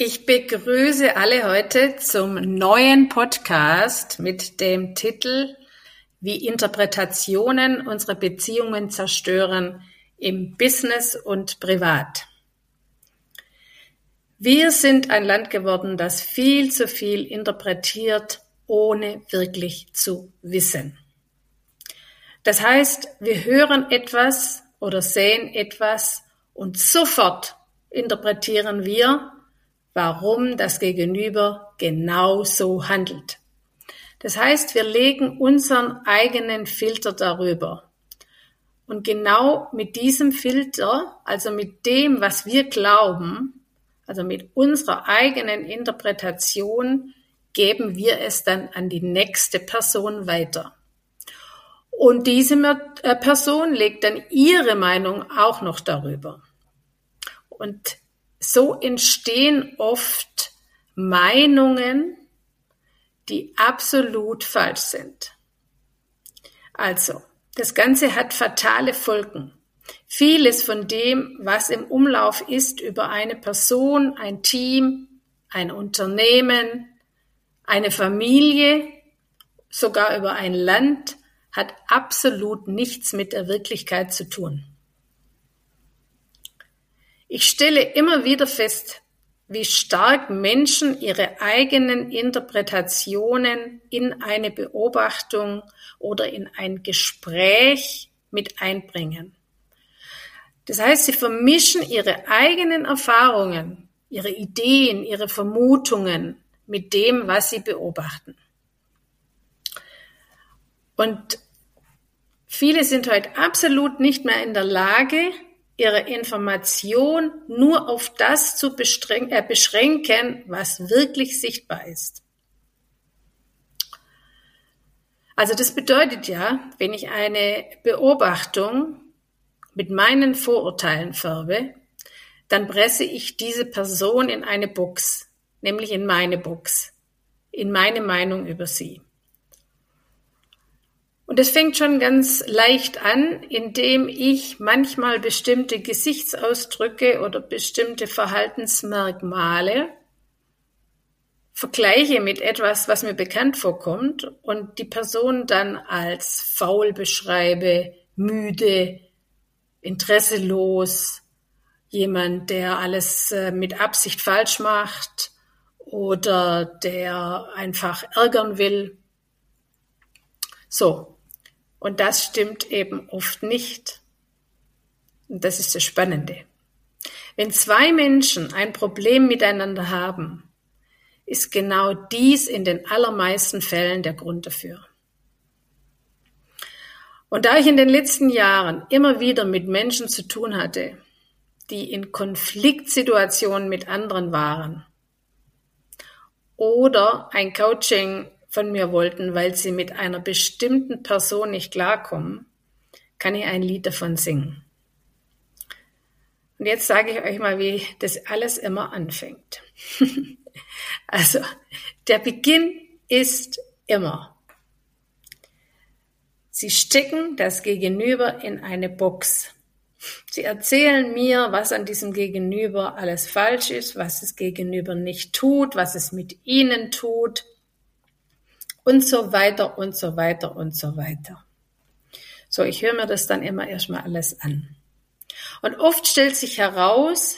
Ich begrüße alle heute zum neuen Podcast mit dem Titel Wie Interpretationen unsere Beziehungen zerstören im Business und privat. Wir sind ein Land geworden, das viel zu viel interpretiert, ohne wirklich zu wissen. Das heißt, wir hören etwas oder sehen etwas und sofort interpretieren wir, warum das Gegenüber genau so handelt. Das heißt, wir legen unseren eigenen Filter darüber. Und genau mit diesem Filter, also mit dem, was wir glauben, also mit unserer eigenen Interpretation, geben wir es dann an die nächste Person weiter. Und diese äh, Person legt dann ihre Meinung auch noch darüber. Und so entstehen oft Meinungen, die absolut falsch sind. Also, das Ganze hat fatale Folgen. Vieles von dem, was im Umlauf ist über eine Person, ein Team, ein Unternehmen, eine Familie, sogar über ein Land, hat absolut nichts mit der Wirklichkeit zu tun. Ich stelle immer wieder fest, wie stark Menschen ihre eigenen Interpretationen in eine Beobachtung oder in ein Gespräch mit einbringen. Das heißt, sie vermischen ihre eigenen Erfahrungen, ihre Ideen, ihre Vermutungen mit dem, was sie beobachten. Und viele sind heute absolut nicht mehr in der Lage, ihre Information nur auf das zu äh, beschränken, was wirklich sichtbar ist. Also das bedeutet ja, wenn ich eine Beobachtung mit meinen Vorurteilen färbe, dann presse ich diese Person in eine Box, nämlich in meine Box, in meine Meinung über sie. Und es fängt schon ganz leicht an, indem ich manchmal bestimmte Gesichtsausdrücke oder bestimmte Verhaltensmerkmale vergleiche mit etwas, was mir bekannt vorkommt und die Person dann als faul beschreibe, müde, interesselos, jemand, der alles äh, mit Absicht falsch macht oder der einfach ärgern will. So, und das stimmt eben oft nicht. Und das ist das Spannende. Wenn zwei Menschen ein Problem miteinander haben, ist genau dies in den allermeisten Fällen der Grund dafür. Und da ich in den letzten Jahren immer wieder mit Menschen zu tun hatte, die in Konfliktsituationen mit anderen waren oder ein Coaching von mir wollten, weil sie mit einer bestimmten Person nicht klarkommen, kann ich ein Lied davon singen. Und jetzt sage ich euch mal, wie das alles immer anfängt. also, der Beginn ist immer. Sie stecken das Gegenüber in eine Box. Sie erzählen mir, was an diesem Gegenüber alles falsch ist, was das Gegenüber nicht tut, was es mit ihnen tut und so weiter und so weiter und so weiter. So, ich höre mir das dann immer erstmal alles an. Und oft stellt sich heraus,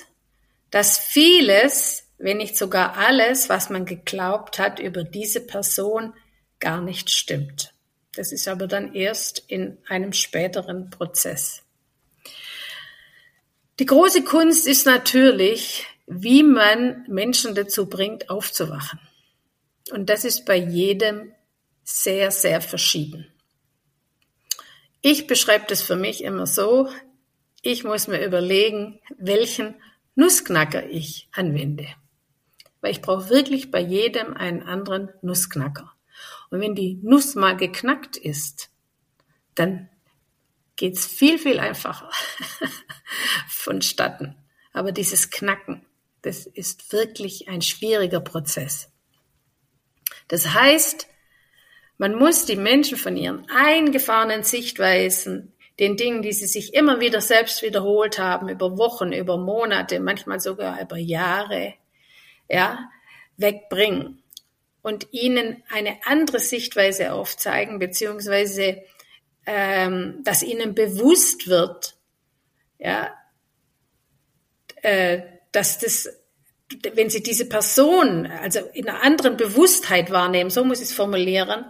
dass vieles, wenn nicht sogar alles, was man geglaubt hat über diese Person, gar nicht stimmt. Das ist aber dann erst in einem späteren Prozess. Die große Kunst ist natürlich, wie man Menschen dazu bringt, aufzuwachen. Und das ist bei jedem sehr, sehr verschieden. Ich beschreibe das für mich immer so, ich muss mir überlegen, welchen Nussknacker ich anwende. weil ich brauche wirklich bei jedem einen anderen Nussknacker. Und wenn die Nuss mal geknackt ist, dann geht's viel, viel einfacher vonstatten. Aber dieses Knacken, das ist wirklich ein schwieriger Prozess. Das heißt, man muss die Menschen von ihren eingefahrenen Sichtweisen, den Dingen, die sie sich immer wieder selbst wiederholt haben, über Wochen, über Monate, manchmal sogar über Jahre, ja, wegbringen und ihnen eine andere Sichtweise aufzeigen, beziehungsweise ähm, dass ihnen bewusst wird, ja, äh, dass das, wenn sie diese Person, also in einer anderen Bewusstheit wahrnehmen, so muss ich es formulieren,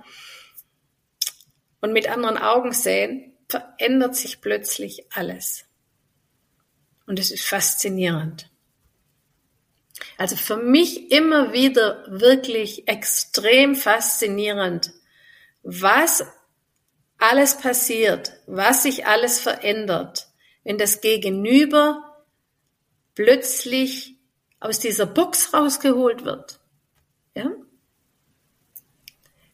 und mit anderen Augen sehen, verändert sich plötzlich alles. Und es ist faszinierend. Also für mich immer wieder wirklich extrem faszinierend, was alles passiert, was sich alles verändert, wenn das Gegenüber plötzlich aus dieser Box rausgeholt wird. Ja?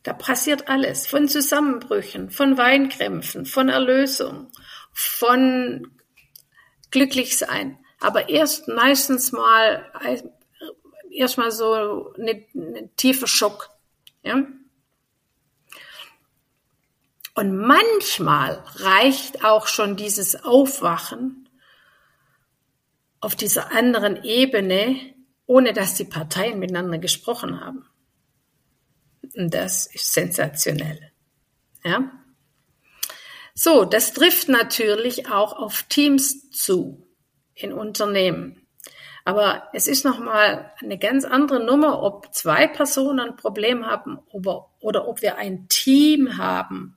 Da passiert alles, von Zusammenbrüchen, von Weinkrämpfen, von Erlösung, von Glücklichsein. Aber erst meistens mal, erstmal so eine, eine tiefe Schock. Ja? Und manchmal reicht auch schon dieses Aufwachen auf dieser anderen Ebene, ohne dass die Parteien miteinander gesprochen haben. Und das ist sensationell. Ja? So, das trifft natürlich auch auf Teams zu in Unternehmen. Aber es ist nochmal eine ganz andere Nummer, ob zwei Personen ein Problem haben oder, oder ob wir ein Team haben,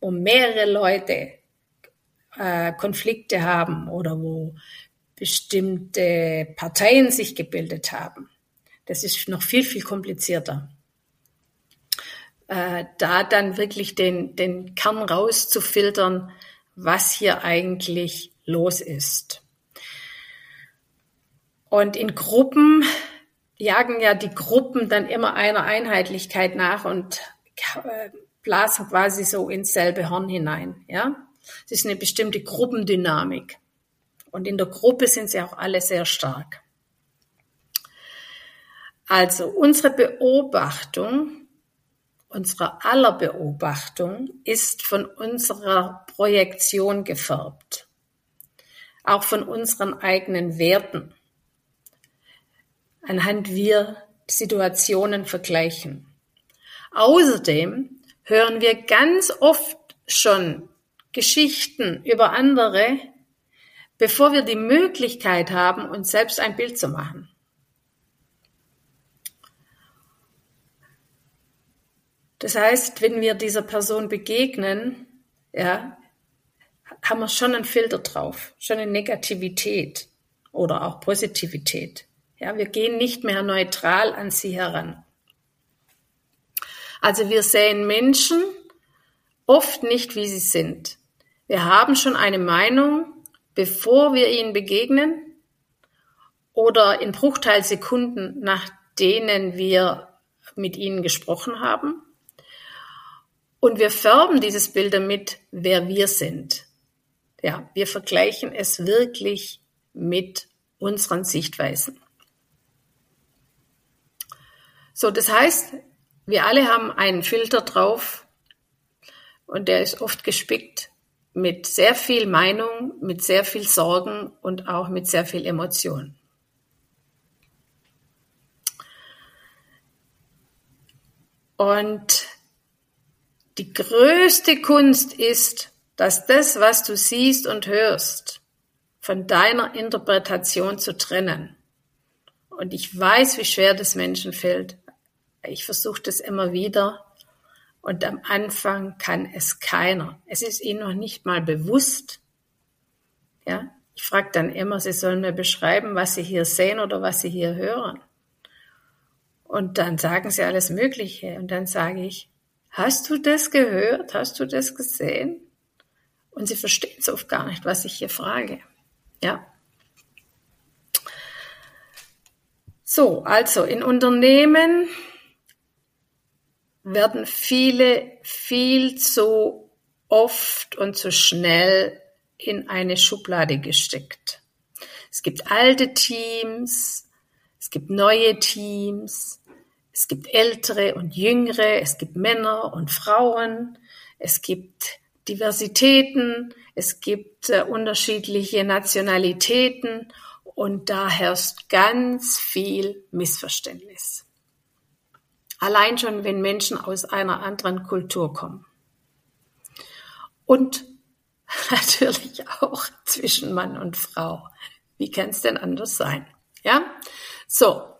wo mehrere Leute äh, Konflikte haben oder wo bestimmte Parteien sich gebildet haben. Das ist noch viel, viel komplizierter äh, da dann wirklich den, den Kern rauszufiltern, was hier eigentlich los ist. Und in Gruppen jagen ja die Gruppen dann immer einer Einheitlichkeit nach und äh, blasen quasi so ins selbe Horn hinein. Ja, es ist eine bestimmte Gruppendynamik. Und in der Gruppe sind sie auch alle sehr stark. Also unsere Beobachtung Unsere aller Beobachtung ist von unserer Projektion gefärbt, auch von unseren eigenen Werten, anhand wir Situationen vergleichen. Außerdem hören wir ganz oft schon Geschichten über andere, bevor wir die Möglichkeit haben, uns selbst ein Bild zu machen. Das heißt, wenn wir dieser Person begegnen, ja, haben wir schon einen Filter drauf, schon eine Negativität oder auch Positivität. Ja, wir gehen nicht mehr neutral an sie heran. Also wir sehen Menschen oft nicht, wie sie sind. Wir haben schon eine Meinung, bevor wir ihnen begegnen oder in Bruchteilsekunden, nach denen wir mit ihnen gesprochen haben. Und wir färben dieses Bild damit, wer wir sind. Ja, wir vergleichen es wirklich mit unseren Sichtweisen. So, das heißt, wir alle haben einen Filter drauf und der ist oft gespickt mit sehr viel Meinung, mit sehr viel Sorgen und auch mit sehr viel Emotion. Und die größte Kunst ist, dass das, was du siehst und hörst, von deiner Interpretation zu trennen. Und ich weiß, wie schwer das Menschen fällt. Ich versuche das immer wieder. Und am Anfang kann es keiner. Es ist ihnen noch nicht mal bewusst. Ja, ich frage dann immer, sie sollen mir beschreiben, was sie hier sehen oder was sie hier hören. Und dann sagen sie alles Mögliche. Und dann sage ich, Hast du das gehört? Hast du das gesehen? Und sie verstehen es oft gar nicht, was ich hier frage. Ja. So, also in Unternehmen werden viele viel zu oft und zu schnell in eine Schublade gesteckt. Es gibt alte Teams, es gibt neue Teams, es gibt ältere und jüngere, es gibt Männer und Frauen, es gibt Diversitäten, es gibt äh, unterschiedliche Nationalitäten und da herrscht ganz viel Missverständnis. Allein schon, wenn Menschen aus einer anderen Kultur kommen. Und natürlich auch zwischen Mann und Frau. Wie kann es denn anders sein? Ja, so.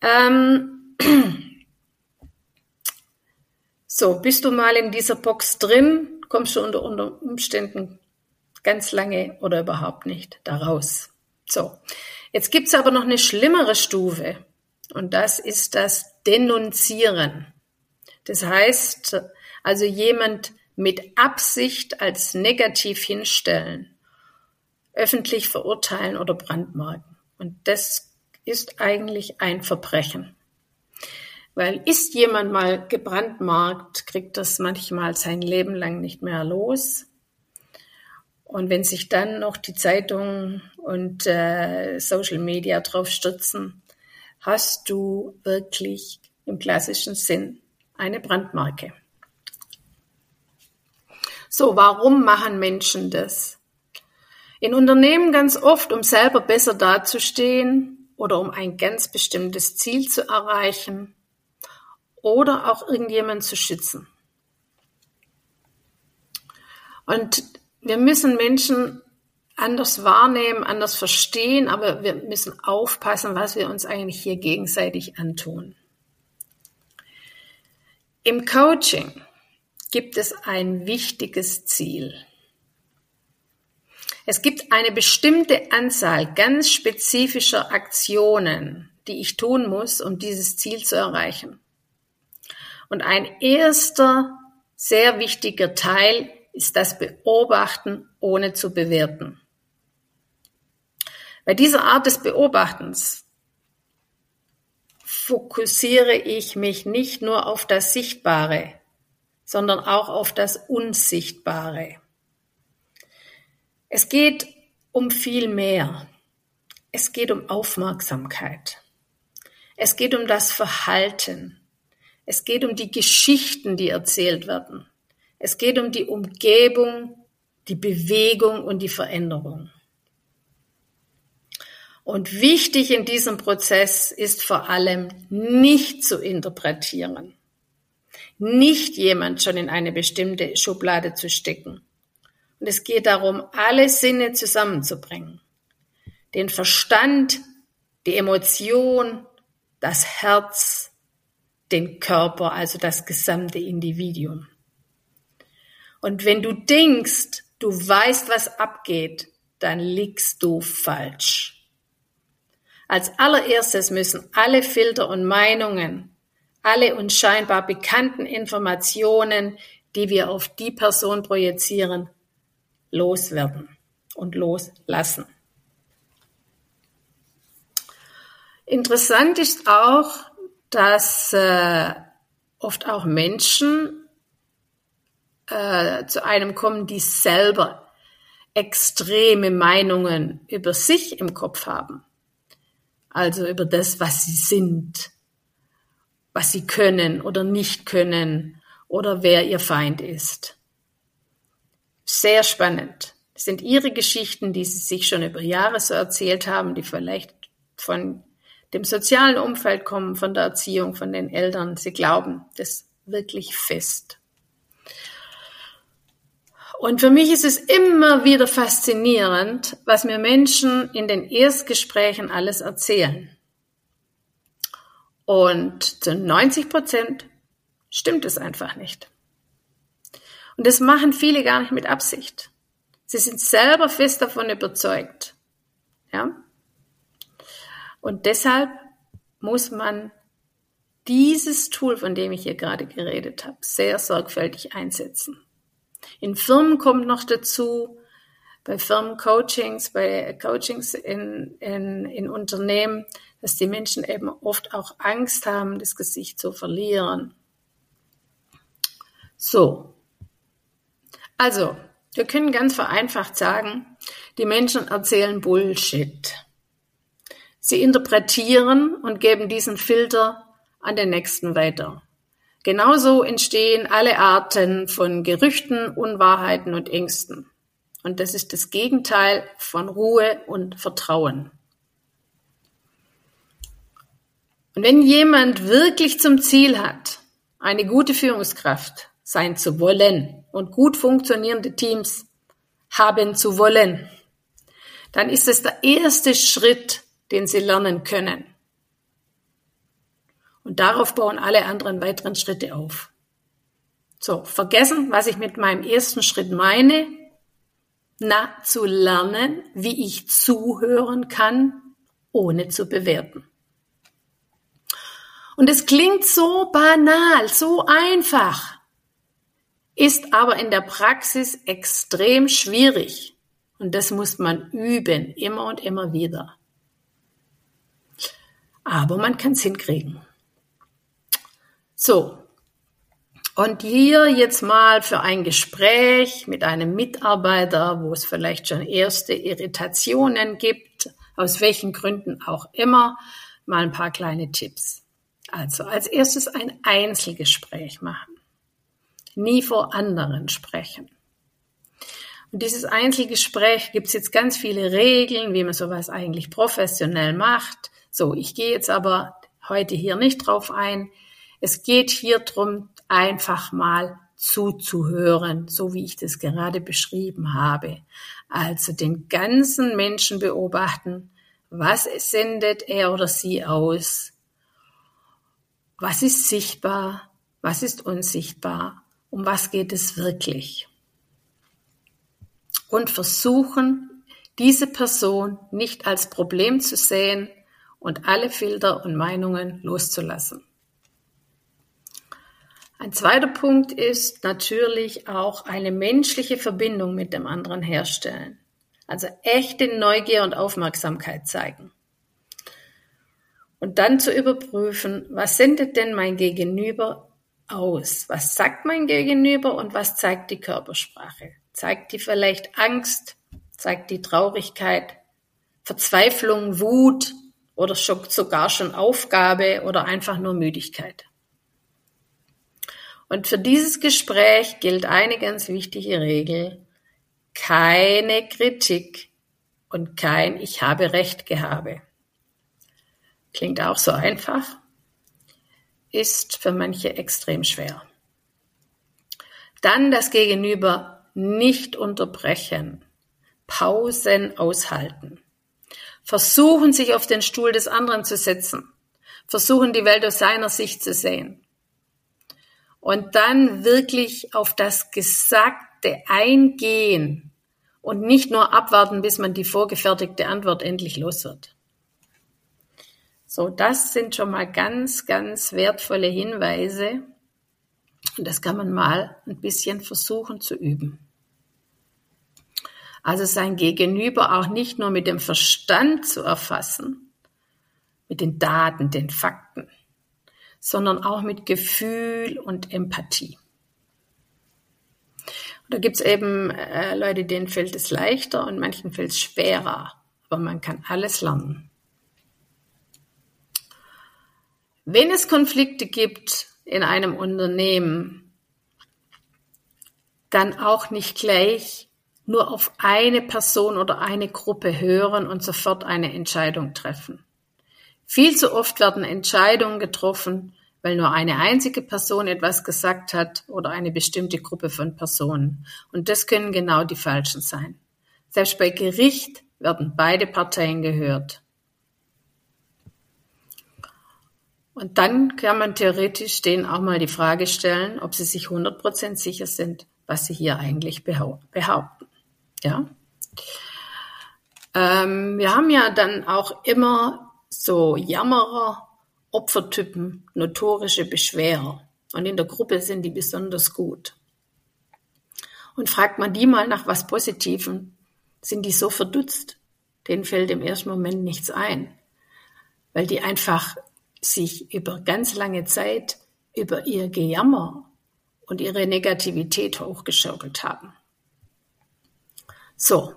Ähm, so, bist du mal in dieser Box drin, kommst du unter, unter Umständen ganz lange oder überhaupt nicht da raus. So, jetzt gibt's aber noch eine schlimmere Stufe und das ist das Denunzieren. Das heißt, also jemand mit Absicht als negativ hinstellen, öffentlich verurteilen oder brandmarken. Und das ist eigentlich ein Verbrechen. Weil ist jemand mal gebrandmarkt, kriegt das manchmal sein Leben lang nicht mehr los. Und wenn sich dann noch die Zeitungen und äh, Social Media drauf stürzen, hast du wirklich im klassischen Sinn eine Brandmarke. So, warum machen Menschen das? In Unternehmen ganz oft, um selber besser dazustehen oder um ein ganz bestimmtes Ziel zu erreichen oder auch irgendjemand zu schützen. Und wir müssen Menschen anders wahrnehmen, anders verstehen, aber wir müssen aufpassen, was wir uns eigentlich hier gegenseitig antun. Im Coaching gibt es ein wichtiges Ziel. Es gibt eine bestimmte Anzahl ganz spezifischer Aktionen, die ich tun muss, um dieses Ziel zu erreichen. Und ein erster sehr wichtiger Teil ist das Beobachten ohne zu bewerten. Bei dieser Art des Beobachtens fokussiere ich mich nicht nur auf das Sichtbare, sondern auch auf das Unsichtbare. Es geht um viel mehr. Es geht um Aufmerksamkeit. Es geht um das Verhalten. Es geht um die Geschichten, die erzählt werden. Es geht um die Umgebung, die Bewegung und die Veränderung. Und wichtig in diesem Prozess ist vor allem nicht zu interpretieren nicht jemand schon in eine bestimmte Schublade zu stecken. Und es geht darum, alle Sinne zusammenzubringen. Den Verstand, die Emotion, das Herz, den Körper, also das gesamte Individuum. Und wenn du denkst, du weißt, was abgeht, dann liegst du falsch. Als allererstes müssen alle Filter und Meinungen alle uns scheinbar bekannten Informationen, die wir auf die Person projizieren, loswerden und loslassen. Interessant ist auch, dass äh, oft auch Menschen äh, zu einem kommen, die selber extreme Meinungen über sich im Kopf haben. Also über das, was sie sind was sie können oder nicht können oder wer ihr Feind ist. Sehr spannend. Das sind ihre Geschichten, die sie sich schon über Jahre so erzählt haben, die vielleicht von dem sozialen Umfeld kommen, von der Erziehung, von den Eltern. Sie glauben das wirklich fest. Und für mich ist es immer wieder faszinierend, was mir Menschen in den Erstgesprächen alles erzählen. Und zu 90 Prozent stimmt es einfach nicht. Und das machen viele gar nicht mit Absicht. Sie sind selber fest davon überzeugt. Ja? Und deshalb muss man dieses Tool, von dem ich hier gerade geredet habe, sehr sorgfältig einsetzen. In Firmen kommt noch dazu, bei Firmencoachings, bei Coachings in, in, in Unternehmen, dass die Menschen eben oft auch Angst haben, das Gesicht zu verlieren. So. Also, wir können ganz vereinfacht sagen, die Menschen erzählen Bullshit. Sie interpretieren und geben diesen Filter an den nächsten weiter. Genauso entstehen alle Arten von Gerüchten, Unwahrheiten und Ängsten. Und das ist das Gegenteil von Ruhe und Vertrauen. Und wenn jemand wirklich zum Ziel hat, eine gute Führungskraft sein zu wollen und gut funktionierende Teams haben zu wollen, dann ist es der erste Schritt, den sie lernen können. Und darauf bauen alle anderen weiteren Schritte auf. So, vergessen, was ich mit meinem ersten Schritt meine. Na, zu lernen, wie ich zuhören kann, ohne zu bewerten. Und es klingt so banal, so einfach, ist aber in der Praxis extrem schwierig. Und das muss man üben, immer und immer wieder. Aber man kann es hinkriegen. So. Und hier jetzt mal für ein Gespräch mit einem Mitarbeiter, wo es vielleicht schon erste Irritationen gibt, aus welchen Gründen auch immer, mal ein paar kleine Tipps. Also als erstes ein Einzelgespräch machen. Nie vor anderen sprechen. Und dieses Einzelgespräch gibt es jetzt ganz viele Regeln, wie man sowas eigentlich professionell macht. So, ich gehe jetzt aber heute hier nicht drauf ein. Es geht hier drum, einfach mal zuzuhören, so wie ich das gerade beschrieben habe. Also den ganzen Menschen beobachten. Was sendet er oder sie aus? Was ist sichtbar? Was ist unsichtbar? Um was geht es wirklich? Und versuchen, diese Person nicht als Problem zu sehen und alle Filter und Meinungen loszulassen. Ein zweiter Punkt ist natürlich auch eine menschliche Verbindung mit dem anderen herstellen. Also echte Neugier und Aufmerksamkeit zeigen und dann zu überprüfen, was sendet denn mein Gegenüber aus? Was sagt mein Gegenüber und was zeigt die Körpersprache? Zeigt die vielleicht Angst? Zeigt die Traurigkeit? Verzweiflung, Wut oder sogar schon Aufgabe oder einfach nur Müdigkeit? Und für dieses Gespräch gilt eine ganz wichtige Regel. Keine Kritik und kein Ich habe Recht gehabe. Klingt auch so einfach, ist für manche extrem schwer. Dann das Gegenüber nicht unterbrechen, Pausen aushalten, versuchen sich auf den Stuhl des anderen zu setzen, versuchen die Welt aus seiner Sicht zu sehen und dann wirklich auf das Gesagte eingehen und nicht nur abwarten, bis man die vorgefertigte Antwort endlich los wird. So, das sind schon mal ganz, ganz wertvolle Hinweise. Und das kann man mal ein bisschen versuchen zu üben. Also sein Gegenüber auch nicht nur mit dem Verstand zu erfassen, mit den Daten, den Fakten, sondern auch mit Gefühl und Empathie. Und da gibt's eben äh, Leute, denen fällt es leichter und manchen fällt es schwerer. Aber man kann alles lernen. Wenn es Konflikte gibt in einem Unternehmen, dann auch nicht gleich nur auf eine Person oder eine Gruppe hören und sofort eine Entscheidung treffen. Viel zu oft werden Entscheidungen getroffen, weil nur eine einzige Person etwas gesagt hat oder eine bestimmte Gruppe von Personen. Und das können genau die falschen sein. Selbst bei Gericht werden beide Parteien gehört. Und dann kann man theoretisch denen auch mal die Frage stellen, ob sie sich 100% sicher sind, was sie hier eigentlich behaupten. Ja. Ähm, wir haben ja dann auch immer so Jammerer, Opfertypen, notorische Beschwerer. Und in der Gruppe sind die besonders gut. Und fragt man die mal nach was Positivem, sind die so verdutzt, denen fällt im ersten Moment nichts ein, weil die einfach sich über ganz lange Zeit über ihr Gejammer und ihre Negativität hochgeschaukelt haben. So,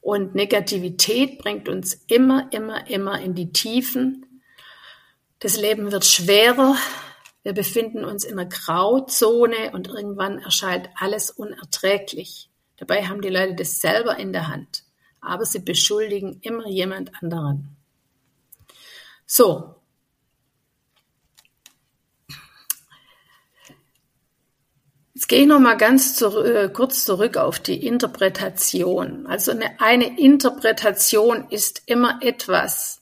und Negativität bringt uns immer, immer, immer in die Tiefen. Das Leben wird schwerer. Wir befinden uns in einer Grauzone und irgendwann erscheint alles unerträglich. Dabei haben die Leute das selber in der Hand, aber sie beschuldigen immer jemand anderen. So. Jetzt gehe ich noch mal ganz zu, äh, kurz zurück auf die Interpretation. Also eine, eine Interpretation ist immer etwas,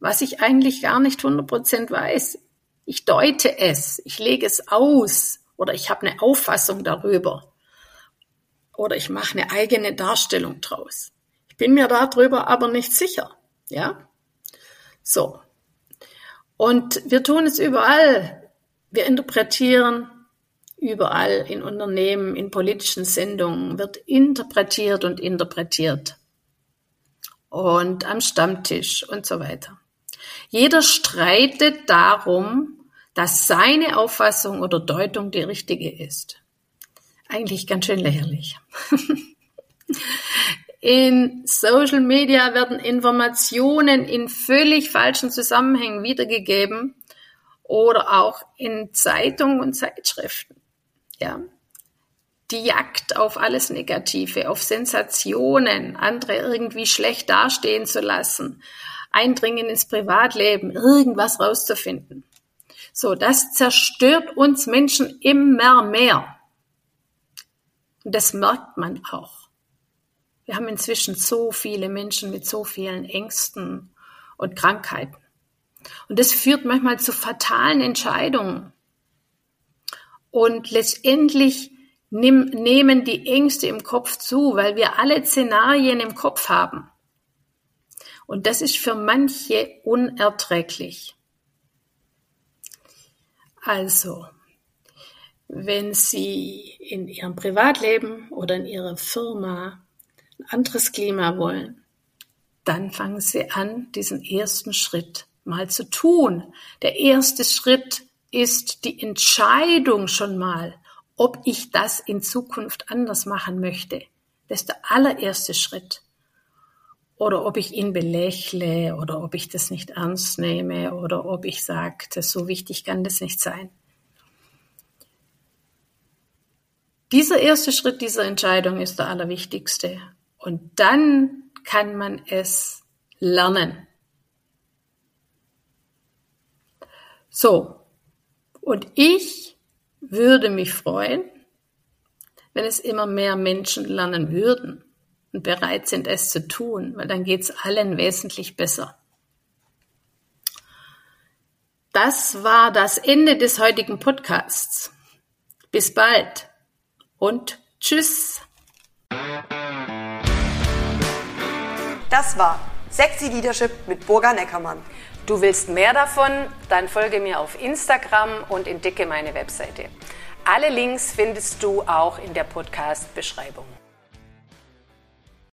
was ich eigentlich gar nicht 100% weiß. Ich deute es, ich lege es aus oder ich habe eine Auffassung darüber oder ich mache eine eigene Darstellung draus. Ich bin mir darüber aber nicht sicher. Ja? So. Und wir tun es überall. Wir interpretieren überall in Unternehmen, in politischen Sendungen wird interpretiert und interpretiert. Und am Stammtisch und so weiter. Jeder streitet darum, dass seine Auffassung oder Deutung die richtige ist eigentlich ganz schön lächerlich. In Social Media werden Informationen in völlig falschen Zusammenhängen wiedergegeben oder auch in Zeitungen und Zeitschriften. Ja. Die Jagd auf alles Negative, auf Sensationen, andere irgendwie schlecht dastehen zu lassen, Eindringen ins Privatleben, irgendwas rauszufinden. So, das zerstört uns Menschen immer mehr. Und das merkt man auch. Wir haben inzwischen so viele Menschen mit so vielen Ängsten und Krankheiten. Und das führt manchmal zu fatalen Entscheidungen. Und letztendlich nehmen die Ängste im Kopf zu, weil wir alle Szenarien im Kopf haben. Und das ist für manche unerträglich. Also, wenn Sie in Ihrem Privatleben oder in Ihrer Firma ein anderes Klima wollen, dann fangen Sie an, diesen ersten Schritt mal zu tun. Der erste Schritt ist die Entscheidung schon mal, ob ich das in Zukunft anders machen möchte. Das ist der allererste Schritt. Oder ob ich ihn belächle oder ob ich das nicht ernst nehme oder ob ich sage, so wichtig kann das nicht sein. Dieser erste Schritt dieser Entscheidung ist der allerwichtigste. Und dann kann man es lernen. So. Und ich würde mich freuen, wenn es immer mehr Menschen lernen würden und bereit sind, es zu tun, weil dann geht es allen wesentlich besser. Das war das Ende des heutigen Podcasts. Bis bald und tschüss. Das war Sexy Leadership mit Burga Neckermann. Du willst mehr davon? Dann folge mir auf Instagram und entdecke meine Webseite. Alle Links findest du auch in der Podcast-Beschreibung.